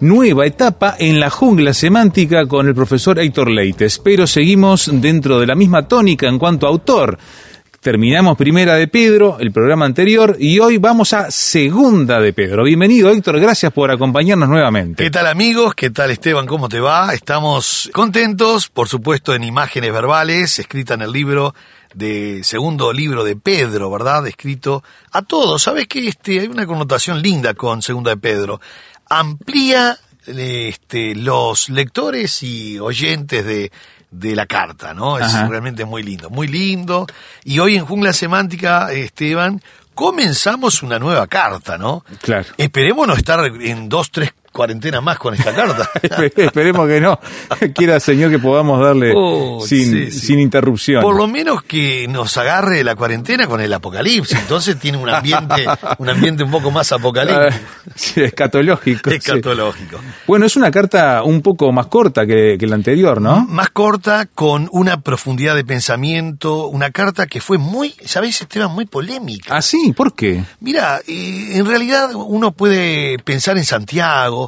Nueva etapa en la jungla semántica con el profesor Héctor Leites, pero seguimos dentro de la misma tónica en cuanto a autor. Terminamos primera de Pedro, el programa anterior, y hoy vamos a segunda de Pedro. Bienvenido Héctor, gracias por acompañarnos nuevamente. ¿Qué tal amigos? ¿Qué tal Esteban? ¿Cómo te va? Estamos contentos, por supuesto, en imágenes verbales, escrita en el libro de segundo libro de Pedro, ¿verdad? Escrito a todos. ¿Sabes que este hay una connotación linda con segunda de Pedro? Amplía este, los lectores y oyentes de, de la carta, ¿no? Es Ajá. realmente muy lindo, muy lindo. Y hoy en Jungla Semántica, Esteban, comenzamos una nueva carta, ¿no? Claro. Esperemos no estar en dos, tres cuarentenas más con esta carta. Esperemos que no. Quiera Señor que podamos darle Oh, sin, sí, sí. sin interrupción. Por lo menos que nos agarre la cuarentena con el apocalipsis. Entonces tiene un ambiente, un ambiente un poco más Ah, apocalíptico. sí, escatológico. sí. Escatológico. Bueno, es una carta un poco más corta que, que la anterior, ¿no? Más corta, con una profundidad de pensamiento, una carta que fue muy, ¿sabéis, Esteban? Muy polémica. Ah, sí, ¿por qué? Mira, eh, en realidad uno puede pensar en Santiago,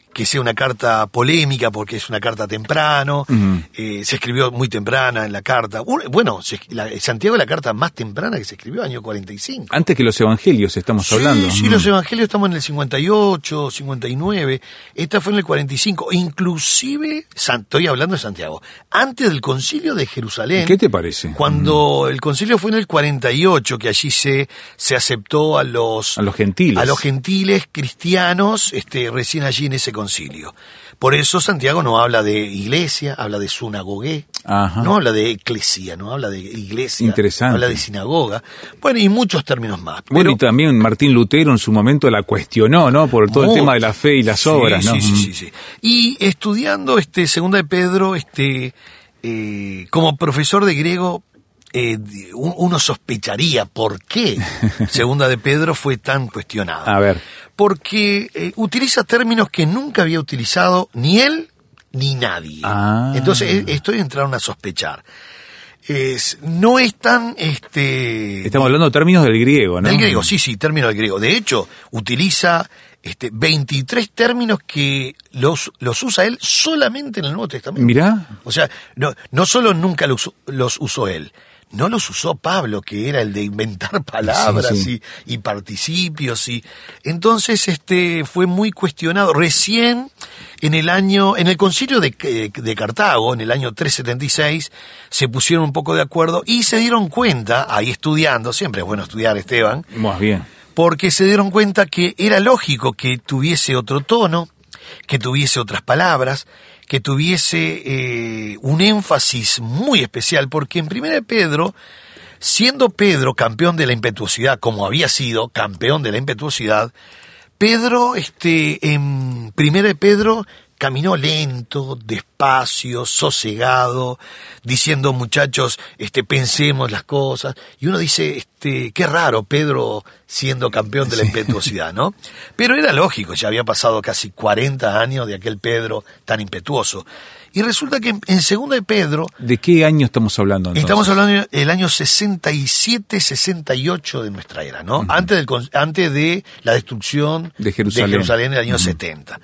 que sea una carta polémica porque es una carta temprano, eh, se escribió muy temprana en la carta. Bueno, se- la- Santiago es la carta más temprana que se escribió, año 45. Antes que los evangelios estamos Sí, hablando. sí, Mm. los evangelios estamos en el 58, 59, esta fue en el 45, inclusive, San- estoy hablando de Santiago, antes del concilio de Jerusalén. ¿Qué te parece? Cuando el concilio fue en el 48, que allí se, se aceptó a los, A los gentiles. a los gentiles cristianos, este, recién allí en ese concilio. Por eso Santiago no habla de iglesia, habla de sinagogué, Ajá. no habla de eclesia, no habla de iglesia, Interesante. habla de sinagoga, bueno, y muchos términos más. Bueno, Pero- y también Martín Lutero en su momento la cuestionó, ¿no? Por todo el tema de la fe y las Sí, obras, ¿no? Sí, sí, sí, sí. Y estudiando este Segunda de Pedro, este eh, como profesor de griego, eh, un- uno sospecharía por qué Segunda de Pedro fue tan cuestionada. A ver. Porque eh, utiliza términos que nunca había utilizado ni él ni nadie. Ah. Entonces eh, estoy entrando a sospechar. Es, no es tan este Estamos hablando de términos del griego, ¿no? del griego, sí, sí, término del griego. De hecho, utiliza este, 23 términos que los, los usa él solamente en el Nuevo Testamento. Mirá. O sea, no, no solo nunca los, los usó él, no los usó Pablo, que era el de inventar palabras Sí, sí. Y, y participios. Y, entonces este, fue muy cuestionado. Recién en el año, en el concilio de, de Cartago, en el año 376, se pusieron un poco de acuerdo y se dieron cuenta, ahí estudiando, siempre es bueno estudiar Esteban, Más bien. porque se dieron cuenta que era lógico que tuviese otro tono, que tuviese otras palabras, que tuviese eh, un énfasis muy especial, porque en 1 Pedro, siendo Pedro campeón de la impetuosidad, como había sido campeón de la impetuosidad, Pedro, este, en 1 Pedro, caminó lento, despacio, sosegado, diciendo muchachos, este, pensemos las cosas. Y uno dice, este, qué raro Pedro siendo campeón de la impetuosidad, ¿no? Pero era lógico, ya había pasado casi 40 años de aquel Pedro tan impetuoso. Y resulta que en, segunda de Pedro, ¿De qué año estamos hablando entonces? Estamos hablando del año 67-68 de nuestra era, ¿no? antes, del, antes de la destrucción De Jerusalén. en el año 70.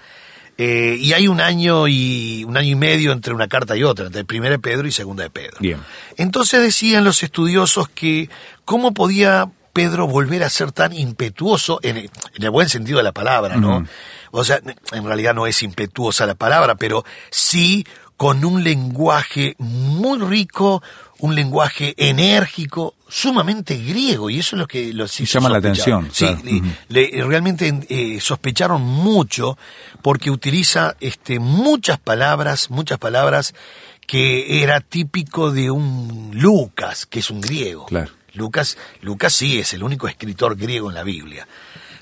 Eh, y hay un año y un año y medio entre una carta y otra, entre primera de Pedro y segunda de Pedro. Bien. Entonces decían los estudiosos que cómo podía Pedro volver a ser tan impetuoso, en el, en el buen sentido de la palabra, ¿no? O sea, en realidad no es impetuosa la palabra, pero sí con un lenguaje muy rico, un lenguaje enérgico, sumamente griego, y eso es lo que los hizo llama la atención, Sí, claro. le- realmente eh, sospecharon mucho porque utiliza este, muchas palabras, muchas palabras que era típico de un Lucas, que es un griego. Claro. Lucas, Lucas sí es el único escritor griego en la Biblia.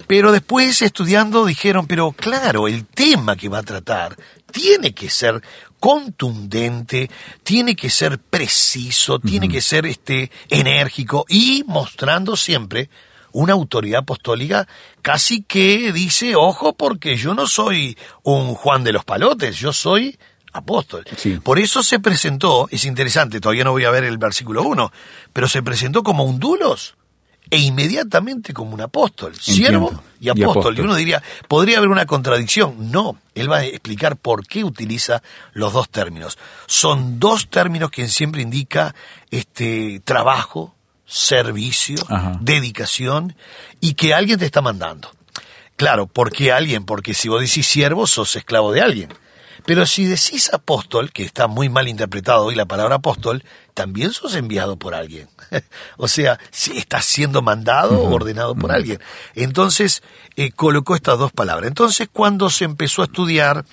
Pero después estudiando dijeron, pero claro, el tema que va a tratar tiene que ser contundente, tiene que ser preciso, tiene que ser este enérgico y mostrando siempre una autoridad apostólica casi que dice, ojo, porque yo no soy un Juan de los Palotes, yo soy apóstol. Sí. Por eso se presentó, es interesante, todavía no voy a ver el versículo 1, pero se presentó como un dulos e inmediatamente como un apóstol, siervo Entiendo. y Y apóstol. Y, apóstol. uno diría, podría haber una contradicción. No, él va a explicar por qué utiliza los dos términos. Son dos términos que siempre indica este trabajo, servicio, Ajá. dedicación y que alguien te está mandando. Claro, ¿por qué alguien? Porque si vos decís siervo, sos esclavo de alguien. Pero si decís apóstol, que está muy mal interpretado hoy la palabra apóstol, también sos enviado por alguien. o sea, si estás siendo mandado o ordenado por alguien. Entonces, eh, colocó estas dos palabras. Entonces, cuando se empezó a estudiar,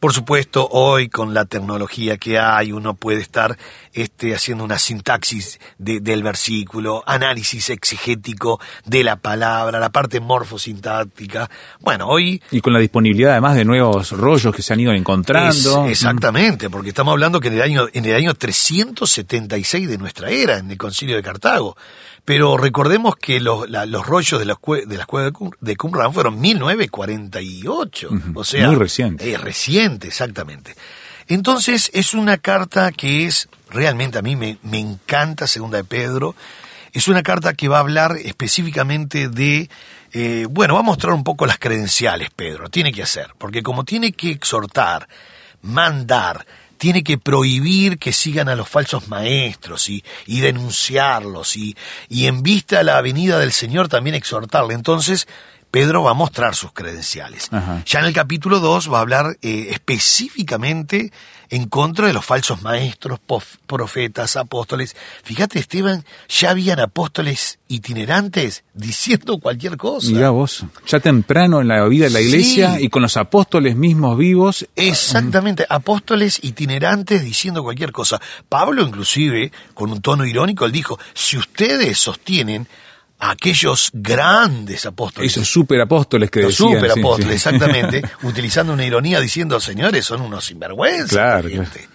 por supuesto, hoy con la tecnología que hay, uno puede estar este, haciendo una sintaxis de- del versículo, análisis exegético de la palabra, la parte morfosintáctica. Bueno, hoy Y con la disponibilidad además de nuevos rollos que se han ido encontrando. es- exactamente, porque estamos hablando que en el año en el año 376 de nuestra era, en el Concilio de Cartago. Pero recordemos que los, la- los rollos de, cue- de las cuevas de Qum- de Qumran fueron 1948. Ujú, O sea, muy reciente. Es reciente, exactamente. Entonces es una carta que es, realmente a mí me, me encanta Segunda de Pedro. Es una carta que va a hablar específicamente de, eh, bueno, va a mostrar un poco las credenciales, Pedro, tiene que hacer, porque como tiene que exhortar, mandar, tiene que prohibir que sigan a los falsos maestros y, y denunciarlos y, y en vista a la venida del Señor también exhortarle. Entonces, Pedro va a mostrar sus credenciales. Ajá. Ya en el capítulo 2 va a hablar eh, específicamente en contra de los falsos maestros, pof- profetas, apóstoles. Fíjate, Esteban, ya habían apóstoles itinerantes diciendo cualquier cosa. Mirá vos, ya temprano en la vida de la Sí. iglesia y con los apóstoles mismos vivos. Exactamente, apóstoles itinerantes diciendo cualquier cosa. Pablo inclusive, con un tono irónico, él dijo, si ustedes sostienen a aquellos grandes apóstoles, Esos superapóstoles que los decían. sí, superapóstoles, sí. exactamente, utilizando una ironía diciendo, señores, son unos sinvergüenzas. Claro, esta gente".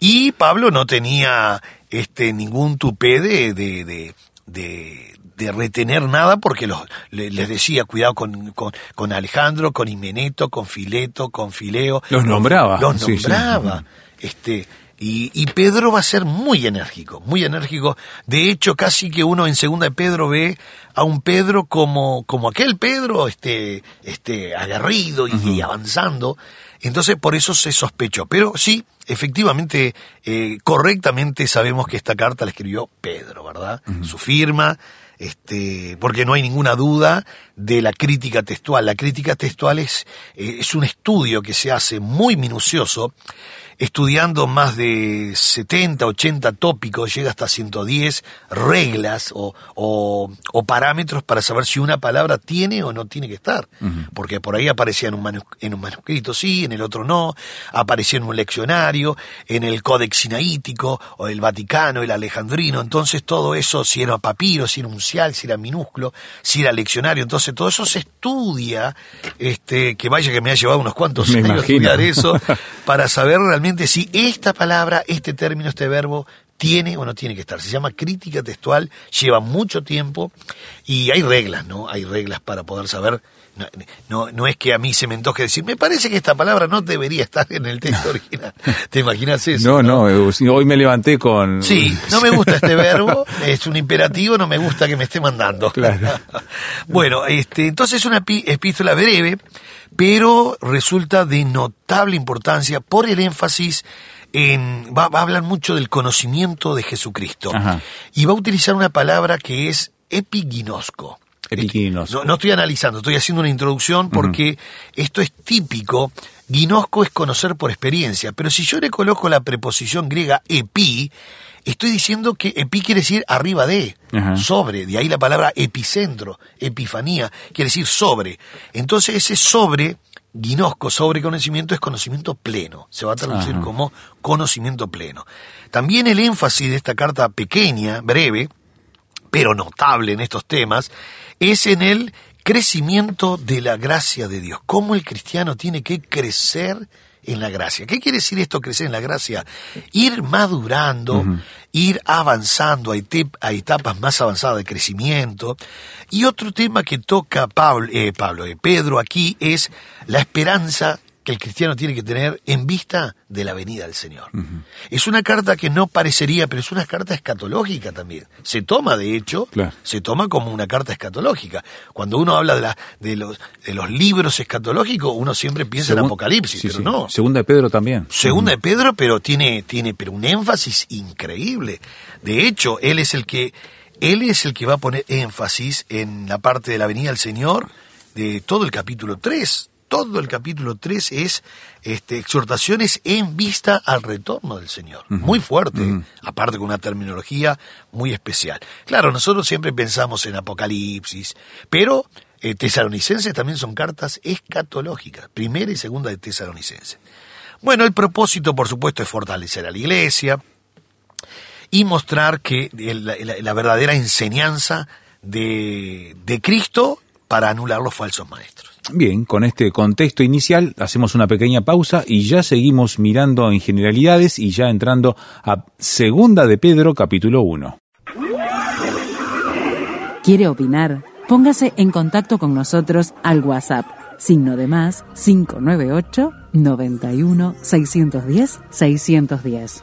Y Pablo no tenía este ningún tupé de, de, de, de- de retener nada porque los, le- les decía, cuidado con, con, con Alejandro, con Himeneto, con Fileto, con Fileo. Los nombraba, Los sí, sí. nombraba. Este, y, y Pedro va a ser muy enérgico, muy enérgico. De hecho, casi que uno en segunda de Pedro ve a un Pedro como, como aquel Pedro, este, este, aguerrido y, y avanzando. Entonces, por eso se sospechó. Pero sí, efectivamente, eh, correctamente sabemos que esta carta la escribió Pedro, ¿verdad? Su firma, este, porque no hay ninguna duda de la crítica textual. La crítica textual es, eh, es un estudio que se hace muy minucioso, estudiando más de 70, 80 tópicos, llega hasta 110 reglas o, o- o parámetros para saber si una palabra tiene o no tiene que estar. Porque por ahí aparecía en un, en un manuscrito sí, en el otro no, aparecía en un leccionario, en el Códex Sinaítico, o el Vaticano, el Alejandrino, entonces todo eso, si era papiro, si era si era minúsculo, si era leccionario, entonces todo eso se estudia, este, que vaya que me ha llevado unos cuantos Me años imagino. estudiar eso, para saber realmente si esta palabra, este término, este verbo, tiene o no tiene que estar. Se llama crítica textual, lleva mucho tiempo y hay reglas, ¿no? Hay reglas para poder saber. No, no, no es que a mí se me antoje decir, me parece que esta palabra no debería estar en el texto original. ¿Te imaginas eso? No, no, eh, hoy me levanté con... Sí, no me gusta este verbo, es un imperativo, no me gusta que me esté mandando. Claro. bueno, este, entonces es una epístola breve, pero resulta de notable importancia por el énfasis en, va, va a hablar mucho del conocimiento de Jesucristo. Ajá. Y va a utilizar una palabra que es epiginosco. No, no estoy analizando, estoy haciendo una introducción porque esto es típico. Ginosco es conocer por experiencia, pero si yo le coloco la preposición griega epi, estoy diciendo que epi quiere decir arriba de, sobre, de ahí la palabra epicentro, epifanía, quiere decir sobre. Entonces ese sobre, ginosco, sobre conocimiento, es conocimiento pleno, se va a traducir Ajá. como conocimiento pleno. También el énfasis de esta carta pequeña, breve, pero notable en estos temas, es en el crecimiento de la gracia de Dios. Cómo el cristiano tiene que crecer en la gracia. ¿Qué quiere decir esto, crecer en la gracia? Ir madurando, ir avanzando a, etapas más avanzadas de crecimiento. Y otro tema que toca Pablo, eh, Pablo eh, Pedro aquí es la esperanza que el cristiano tiene que tener en vista de la venida del Señor. Es una carta que no parecería, pero es una carta escatológica también. Se toma, de hecho, Claro. se toma como una carta escatológica. Cuando uno habla de, la, de, los, de los libros escatológicos, uno siempre piensa en Apocalipsis, sí, pero sí. no. Segunda de Pedro también. Segunda de Pedro, pero tiene, tiene pero un énfasis increíble. De hecho, él es el que él es el que va a poner énfasis en la parte de la venida del Señor de todo el capítulo 3. Todo el capítulo 3 es este, exhortaciones en vista al retorno del Señor. Muy fuerte, aparte con una terminología muy especial. Claro, nosotros siempre pensamos en Apocalipsis, pero eh, tesalonicenses también son cartas escatológicas, primera y segunda de tesalonicenses. Bueno, el propósito, por supuesto, es fortalecer a la iglesia y mostrar que la, la- la verdadera enseñanza de, de Cristo para anular los falsos maestros. Bien, con este contexto inicial hacemos una pequeña pausa y ya seguimos mirando en generalidades y ya entrando a Segunda de Pedro capítulo 1. ¿Quiere opinar? Póngase en contacto con nosotros al WhatsApp, signo de más 598 91 610 610.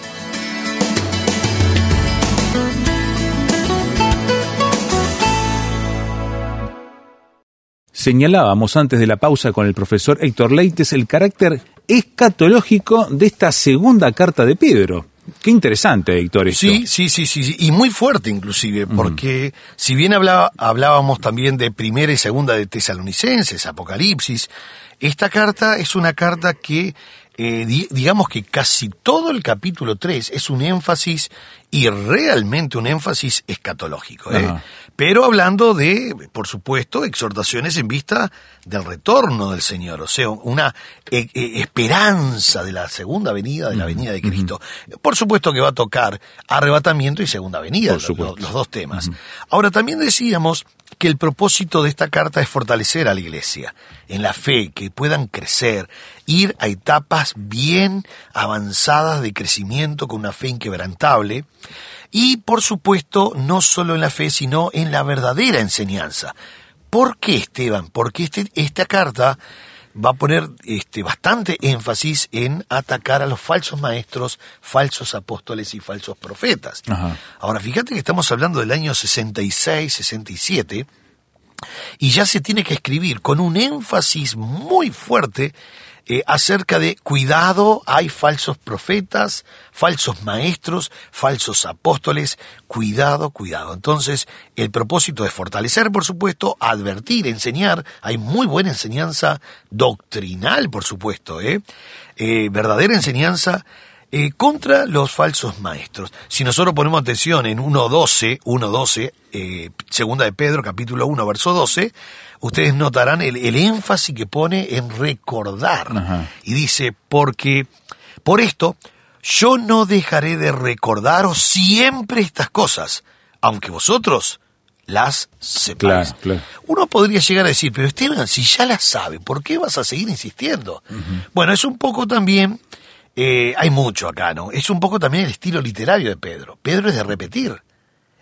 Señalábamos antes de la pausa con el profesor Héctor Leites el carácter escatológico de esta segunda carta de Pedro. Qué interesante, Héctor, esto. Sí, sí, sí, sí, y muy fuerte inclusive, porque si bien hablaba- hablábamos también de primera y segunda de tesalonicenses, Apocalipsis, esta carta es una carta que, eh, di- digamos que casi todo el capítulo 3 es un énfasis y realmente un énfasis escatológico, ¿eh? Pero hablando de, por supuesto, exhortaciones en vista del retorno del Señor, o sea, una eh, eh, esperanza de la segunda venida, de la venida de Cristo. Por supuesto que va a tocar arrebatamiento y segunda venida, Por lo- supuesto. los dos temas. Ahora, también decíamos que el propósito de esta carta es fortalecer a la iglesia en la fe, que puedan crecer, ir a etapas bien avanzadas de crecimiento con una fe inquebrantable y, por supuesto, no solo en la fe, sino en la verdadera enseñanza. ¿Por qué, Esteban? Porque este, esta carta va a poner este, bastante énfasis en atacar a los falsos maestros, falsos apóstoles y falsos profetas. Ajá. Ahora, fíjate que estamos hablando del año 66, 67, y ya se tiene que escribir con un énfasis muy fuerte eh, acerca de cuidado, hay falsos profetas, falsos maestros, falsos apóstoles, cuidado, cuidado. Entonces, el propósito es fortalecer, por supuesto, advertir, enseñar, hay muy buena enseñanza doctrinal, por supuesto, ¿eh? Eh, verdadera enseñanza eh, contra los falsos maestros. Si nosotros ponemos atención en 1.12, 1.12, eh, segunda de Pedro, capítulo 1, verso 12, ustedes notarán el, el énfasis que pone en recordar. Ajá. Y dice, porque por esto yo no dejaré de recordaros siempre estas cosas, aunque vosotros las sepáis. Claro, claro. Uno podría llegar a decir, pero Esteban, si ya las sabe, ¿por qué vas a seguir insistiendo? Bueno, es un poco también, eh, hay mucho acá, ¿no? Es un poco también el estilo literario de Pedro. Pedro es de repetir.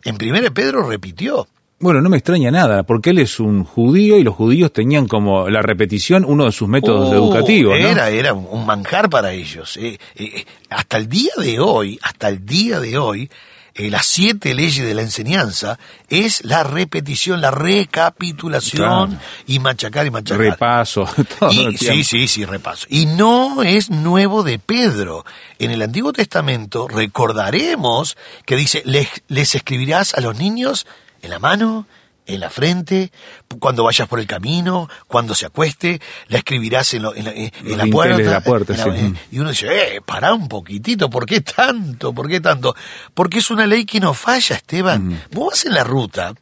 En primera Pedro repitió. Bueno, no me extraña nada, porque él es un judío y los judíos tenían como la repetición uno de sus métodos Oh, educativos. ¿no? Era, era un manjar para ellos. eh. Eh, hasta el día de hoy, hasta el día de hoy, eh, las siete leyes de la enseñanza es la repetición, la recapitulación Claro. y machacar y machacar. Repaso, todo Y- el sí, sí, sí, repaso. Y no es nuevo de Pedro. En el Antiguo Testamento recordaremos que dice, les, les escribirás a los niños en la mano, en la frente, cuando vayas por el camino, cuando se acueste, la escribirás en, lo- en la, en- en la puerta. la sí. eh, y uno dice, eh, pará un poquitito, ¿por qué tanto? ¿Por qué tanto? Porque es una ley que no falla, Esteban. Vos vas en la ruta,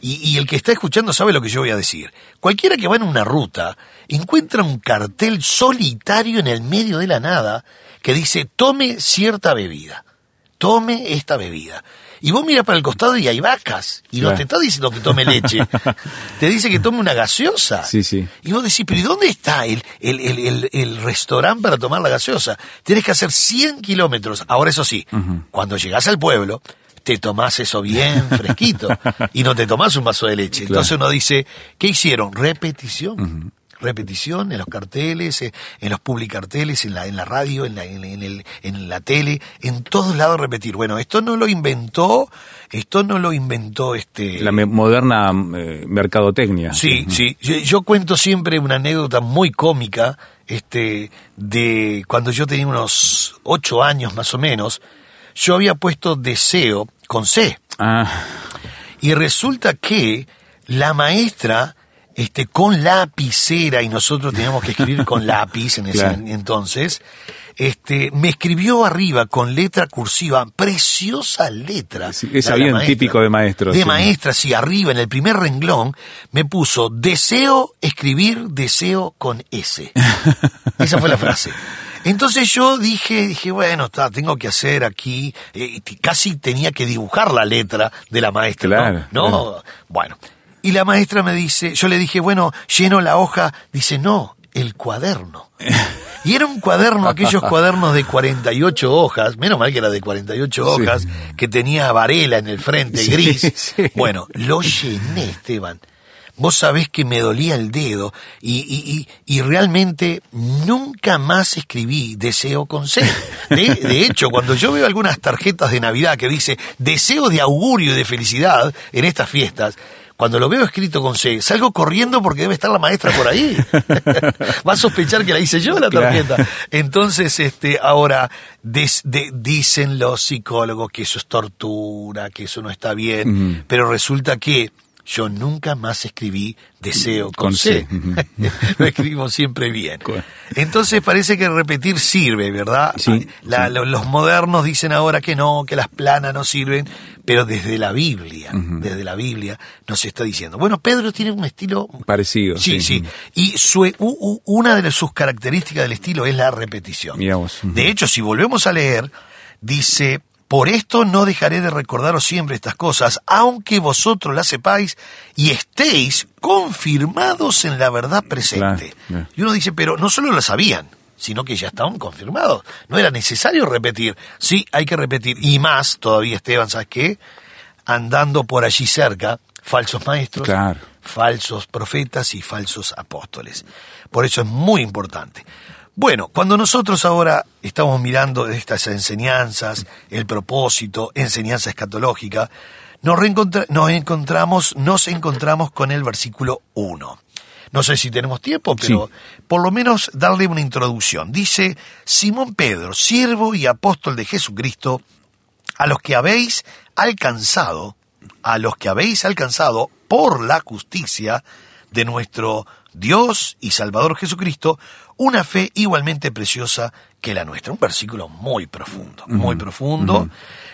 y, y el que está escuchando sabe lo que yo voy a decir. Cualquiera que va en una ruta encuentra un cartel solitario en el medio de la nada que dice tome cierta bebida, tome esta bebida. Y vos miras para el costado y hay vacas. Y no Claro. te está diciendo que tome leche. te dice que tome una gaseosa. Sí, sí. Y vos decís, pero ¿y dónde está el, el, el, el, restaurante para tomar la gaseosa? Tienes que hacer 100 kilómetros. Ahora, eso sí, cuando llegás al pueblo, te tomás eso bien fresquito y no te tomás un vaso de leche. Claro. Entonces uno dice, ¿qué hicieron? Repetición. Repetición en los carteles, eh, en los publicarteles, en la, en la radio, en la, en, el, en la tele, en todos lados repetir. Bueno, esto no lo inventó, esto no lo inventó este... La moderna eh, mercadotecnia. Sí, sí. Yo, yo cuento siempre una anécdota muy cómica, este, de cuando yo tenía unos ocho años más o menos, yo había puesto deseo con C. Ah, Y resulta que la maestra, este, con lapicera, y nosotros teníamos que escribir con lápiz en ese Claro. entonces, este, me escribió arriba con letra cursiva, preciosa letra. Sí, la bien maestra. típico de maestros, De sí. maestra, sí, arriba en el primer renglón me puso deseo escribir deseo con S. Esa fue la frase. Entonces yo dije, dije, bueno, está, tengo que hacer aquí, eh, casi tenía que dibujar la letra de la maestra, ¿no? Claro, ¿no? claro. Bueno, y la maestra me dice, yo le dije, bueno, lleno la hoja, dice, no, el cuaderno. Y era un cuaderno, aquellos cuadernos de 48 hojas, menos mal que era de 48 hojas, que tenía varela en el frente, Sí, gris. sí. Bueno, lo llené, Esteban. Vos sabés que me dolía el dedo y, y, y, y realmente nunca más escribí deseo con C. De, de hecho, cuando yo veo algunas tarjetas de Navidad que dice deseo de augurio y de felicidad en estas fiestas, cuando lo veo escrito con C, salgo corriendo porque debe estar la maestra por ahí. Va a sospechar que la hice yo la Claro. tarjeta. Entonces, este, ahora des- de- dicen los psicólogos que eso es tortura, que eso no está bien, pero resulta que yo nunca más escribí deseo con, Con C. Lo escribo siempre bien. Entonces parece que repetir sirve, ¿verdad? Sí, La- lo- Los modernos dicen ahora que no, que las planas no sirven, pero desde la Biblia, desde la Biblia nos está diciendo. Bueno, Pedro tiene un estilo parecido. Sí, sí. Y su- u- u- una de sus características del estilo es la repetición. Mirá vos. Ujú. De hecho, si volvemos a leer, dice, por esto no dejaré de recordaros siempre estas cosas, aunque vosotros las sepáis y estéis confirmados en la verdad presente. Claro. Y uno dice, pero no solo lo sabían, sino que ya estaban confirmados. No era necesario repetir. Sí, hay que repetir. Y más todavía, Esteban, ¿sabes qué? Andando por allí cerca, falsos maestros, Claro. falsos profetas y falsos apóstoles. Por eso es muy importante. Bueno, cuando nosotros ahora estamos mirando estas enseñanzas, el propósito, enseñanza escatológica, nos, reencontra- nos encontramos, nos encontramos con el versículo 1. No sé si tenemos tiempo, pero por lo menos darle una introducción. Dice Simón Pedro, siervo y apóstol de Jesucristo, a los que habéis alcanzado, a los que habéis alcanzado por la justicia de nuestro Dios y Salvador Jesucristo, una fe igualmente preciosa que la nuestra. Un versículo muy profundo, muy profundo.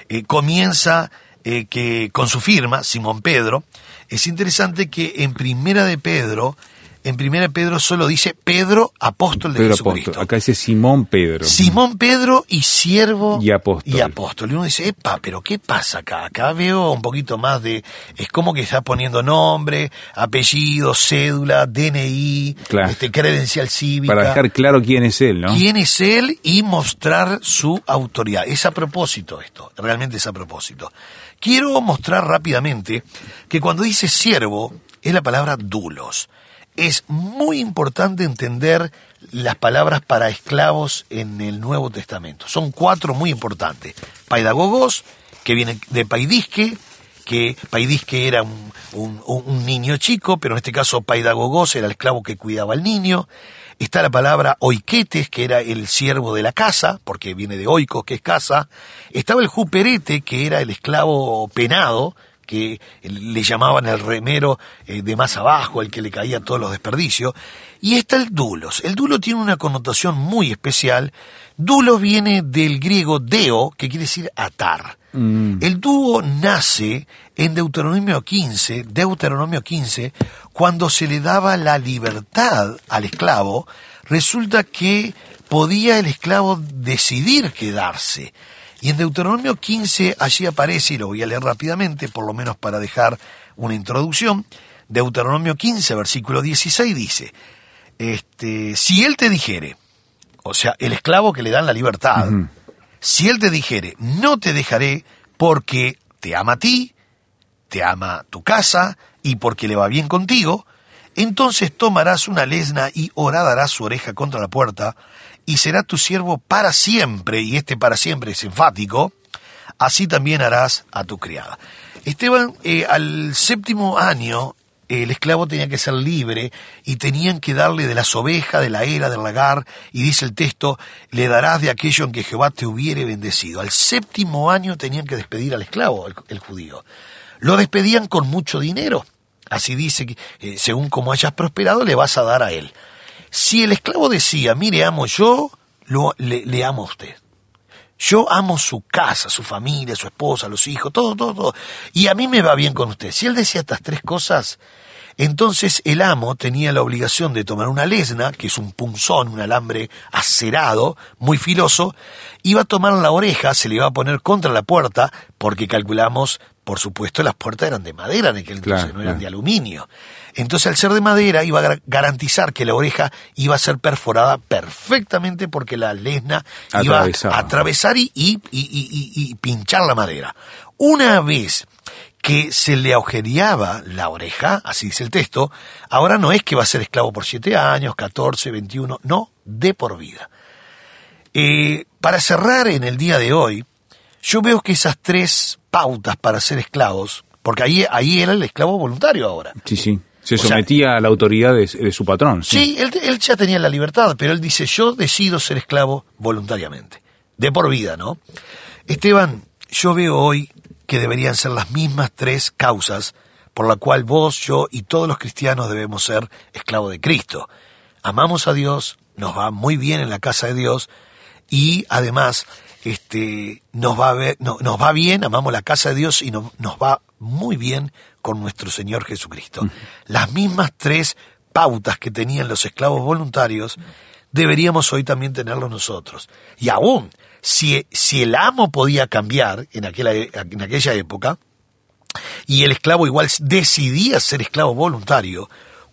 Eh, comienza eh, que con su firma, Simón Pedro, es interesante que en Primera de Pedro en 1 Pedro solo dice Pedro, apóstol de Pedro Jesucristo. apóstol. Acá dice Simón Pedro. Simón Pedro y siervo Y apóstol. y apóstol. Y uno dice, epa, pero ¿qué pasa acá? Acá veo un poquito más de, es como que está poniendo nombre, apellido, cédula, DNI, Claro. este, credencial cívica. Para dejar claro quién es él, ¿no? quién es él y mostrar su autoridad. Es a propósito esto, realmente es a propósito. Quiero mostrar rápidamente que cuando dice siervo es la palabra dulos. Es muy importante entender las palabras para esclavos en el Nuevo Testamento. Son cuatro muy importantes. Paidagogos, que viene de paidisque, que paidisque era un, niño chico, pero en este caso paidagogos era el esclavo que cuidaba al niño. Está la palabra oiquetes, que era el siervo de la casa, porque viene de oikos, que es casa. Estaba el juperete, que era el esclavo penado, que le llamaban el remero eh, de más abajo, el que le caía todos los desperdicios. Y está el dulos. El dulo tiene una connotación muy especial. Dulos viene del griego deo, que quiere decir atar. El dúo nace en Deuteronomio 15, Deuteronomio 15, cuando se le daba la libertad al esclavo, resulta que podía el esclavo decidir quedarse. Y en Deuteronomio 15 allí aparece, y lo voy a leer rápidamente, por lo menos para dejar una introducción, Deuteronomio 15, versículo 16 dice, este, si él te dijere, o sea, el esclavo que le dan la libertad, si él te dijere, no te dejaré porque te ama a ti, te ama tu casa y porque le va bien contigo, entonces tomarás una lesna y horadarás su oreja contra la puerta y será tu siervo para siempre, y este para siempre es enfático, así también harás a tu criada. Esteban, eh, al séptimo año, el esclavo tenía que ser libre y tenían que darle de las ovejas, de la era, del lagar, y dice el texto, le darás de aquello en que Jehová te hubiere bendecido. Al séptimo año tenían que despedir al esclavo, el, judío. Lo despedían con mucho dinero. Así dice, eh, según como hayas prosperado, le vas a dar a él. Si el esclavo decía, mire, amo yo, lo, le, le amo a usted. Yo amo su casa, su familia, su esposa, los hijos, todo, todo, todo. Y a mí me va bien con usted. Si él decía estas tres cosas, entonces el amo tenía la obligación de tomar una lesna, que es un punzón, un alambre acerado, muy filoso, iba a tomar la oreja, se le iba a poner contra la puerta, porque calculamos, por supuesto, las puertas eran de madera en aquel entonces, Claro, no eran claro. de aluminio. Entonces, al ser de madera, iba a gar- garantizar que la oreja iba a ser perforada perfectamente porque la lesna iba a atravesar y, y- y- y- y- y pinchar la madera. Una vez que se le agujereaba la oreja, así dice el texto, ahora no es que va a ser esclavo por siete años, 14, 21, no, de por vida. Eh, para cerrar en el día de hoy, yo veo que esas tres pautas para ser esclavos, porque ahí, ahí era el esclavo voluntario ahora. Sí, sí. Se O sea- sometía a la autoridad de, de su patrón. Sí, él, él ya tenía la libertad, pero él dice, yo decido ser esclavo voluntariamente, de por vida, ¿no? Esteban, yo veo hoy que deberían ser las mismas tres causas por la cual vos, yo y todos los cristianos debemos ser esclavos de Cristo. Amamos a Dios, nos va muy bien en la casa de Dios y además este, nos, va a ver- no- nos va bien, amamos la casa de Dios y no- nos va muy bien con nuestro Señor Jesucristo. Las mismas tres pautas que tenían los esclavos voluntarios deberíamos hoy también tenerlos nosotros. Y aún, si, si el amo podía cambiar en aquella, en aquella época, y el esclavo igual decidía ser esclavo voluntario,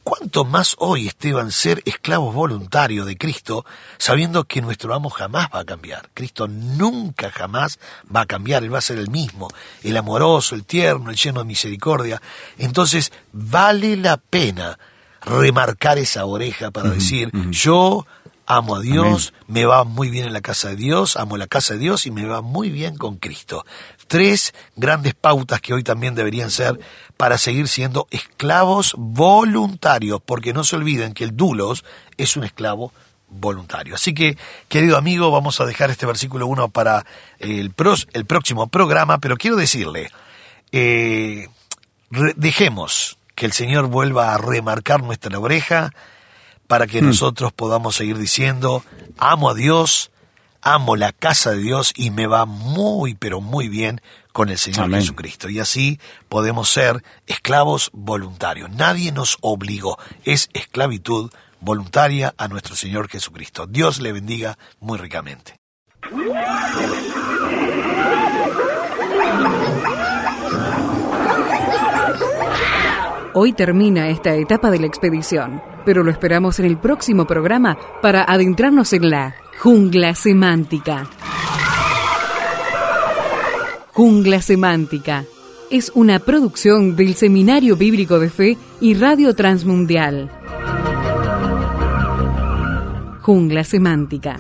¿cuánto más hoy, Esteban, ser esclavos voluntarios de Cristo, sabiendo que nuestro amo jamás va a cambiar? Cristo nunca jamás va a cambiar, Él va a ser el mismo, el amoroso, el tierno, el lleno de misericordia. Entonces, vale la pena remarcar esa oreja para decir, yo amo a Dios, me va muy bien en la casa de Dios, amo la casa de Dios y me va muy bien con Cristo. Tres grandes pautas que hoy también deberían ser para seguir siendo esclavos voluntarios, porque no se olviden que el dulos es un esclavo voluntario. Así que, querido amigo, vamos a dejar este versículo 1 para el, pros- el próximo programa, pero quiero decirle, eh, dejemos que el Señor vuelva a remarcar nuestra oreja para que nosotros podamos seguir diciendo, amo a Dios, amo la casa de Dios y me va muy, pero muy bien con el Señor Amén. Jesucristo. Y así podemos ser esclavos voluntarios. Nadie nos obligó. Es esclavitud voluntaria a nuestro Señor Jesucristo. Dios le bendiga muy ricamente. Hoy termina esta etapa de la expedición, pero lo esperamos en el próximo programa para adentrarnos en la jungla semántica. Jungla Semántica es una producción del Seminario Bíblico de Fe y Radio Transmundial. Jungla Semántica.